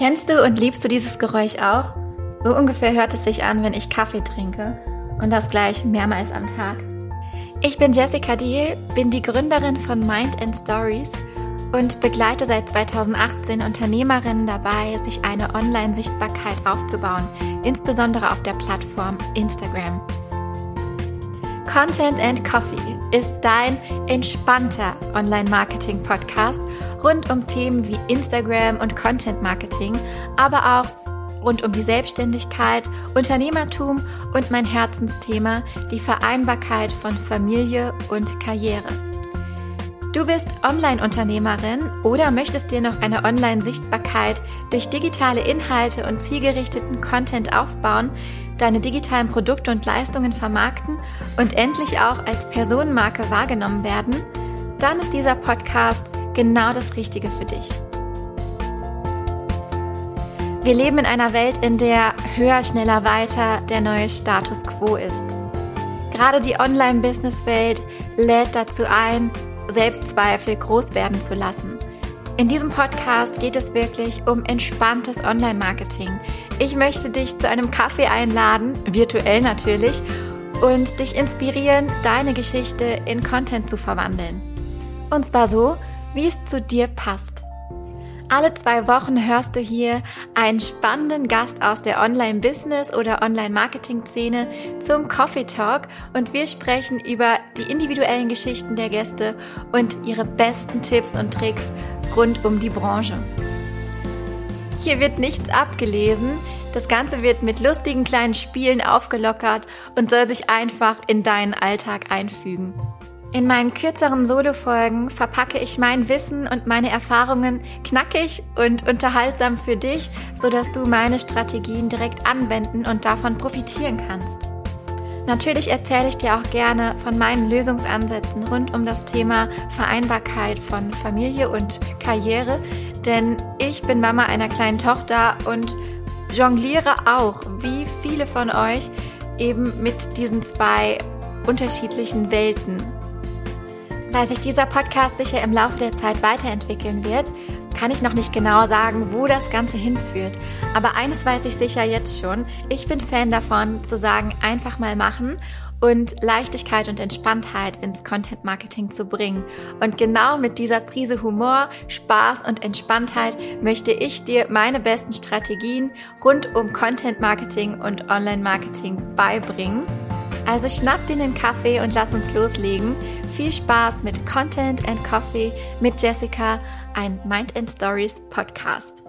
Kennst du und liebst du dieses Geräusch auch? So ungefähr hört es sich an, wenn ich Kaffee trinke und das gleich mehrmals am Tag. Ich bin Jessica Deal, bin die Gründerin von Mind and Stories und begleite seit 2018 Unternehmerinnen dabei, sich eine Online-Sichtbarkeit aufzubauen, insbesondere auf der Plattform Instagram. Content and Coffee ist dein entspannter Online-Marketing-Podcast rund um Themen wie Instagram und Content-Marketing, aber auch rund um die Selbstständigkeit, Unternehmertum und mein Herzensthema, die Vereinbarkeit von Familie und Karriere. Du bist Online-Unternehmerin oder möchtest dir noch eine Online-Sichtbarkeit durch digitale Inhalte und zielgerichteten Content aufbauen, deine digitalen Produkte und Leistungen vermarkten und endlich auch als Personenmarke wahrgenommen werden? Dann ist dieser Podcast genau das Richtige für dich. Wir leben in einer Welt, in der höher, schneller, weiter der neue Status quo ist. Gerade die Online-Business-Welt lädt dazu ein, Selbstzweifel groß werden zu lassen. In diesem Podcast geht es wirklich um entspanntes Online-Marketing. Ich möchte dich zu einem Kaffee einladen, virtuell natürlich, und dich inspirieren, deine Geschichte in Content zu verwandeln. Und zwar so, wie es zu dir passt. Alle zwei Wochen hörst du hier einen spannenden Gast aus der Online-Business- oder Online-Marketing-Szene zum Coffee Talk und wir sprechen über die individuellen Geschichten der Gäste und ihre besten Tipps und Tricks rund um die Branche. Hier wird nichts abgelesen, das Ganze wird mit lustigen kleinen Spielen aufgelockert und soll sich einfach in deinen Alltag einfügen. In meinen kürzeren Solo-Folgen verpacke ich mein Wissen und meine Erfahrungen knackig und unterhaltsam für dich, sodass du meine Strategien direkt anwenden und davon profitieren kannst. Natürlich erzähle ich dir auch gerne von meinen Lösungsansätzen rund um das Thema Vereinbarkeit von Familie und Karriere, denn ich bin Mama einer kleinen Tochter und jongliere auch, wie viele von euch, eben mit diesen zwei unterschiedlichen Welten weil sich dieser Podcast sicher im Laufe der Zeit weiterentwickeln wird, kann ich noch nicht genau sagen, wo das Ganze hinführt. Aber eines weiß ich sicher jetzt schon. Ich bin Fan davon, zu sagen, einfach mal machen und Leichtigkeit und Entspanntheit ins Content Marketing zu bringen. Und genau mit dieser Prise Humor, Spaß und Entspanntheit möchte ich dir meine besten Strategien rund um Content Marketing und Online Marketing beibringen. Also schnapp dir einen Kaffee und lass uns loslegen. Viel Spaß mit Content and Coffee mit Jessica, ein Mind and Stories Podcast.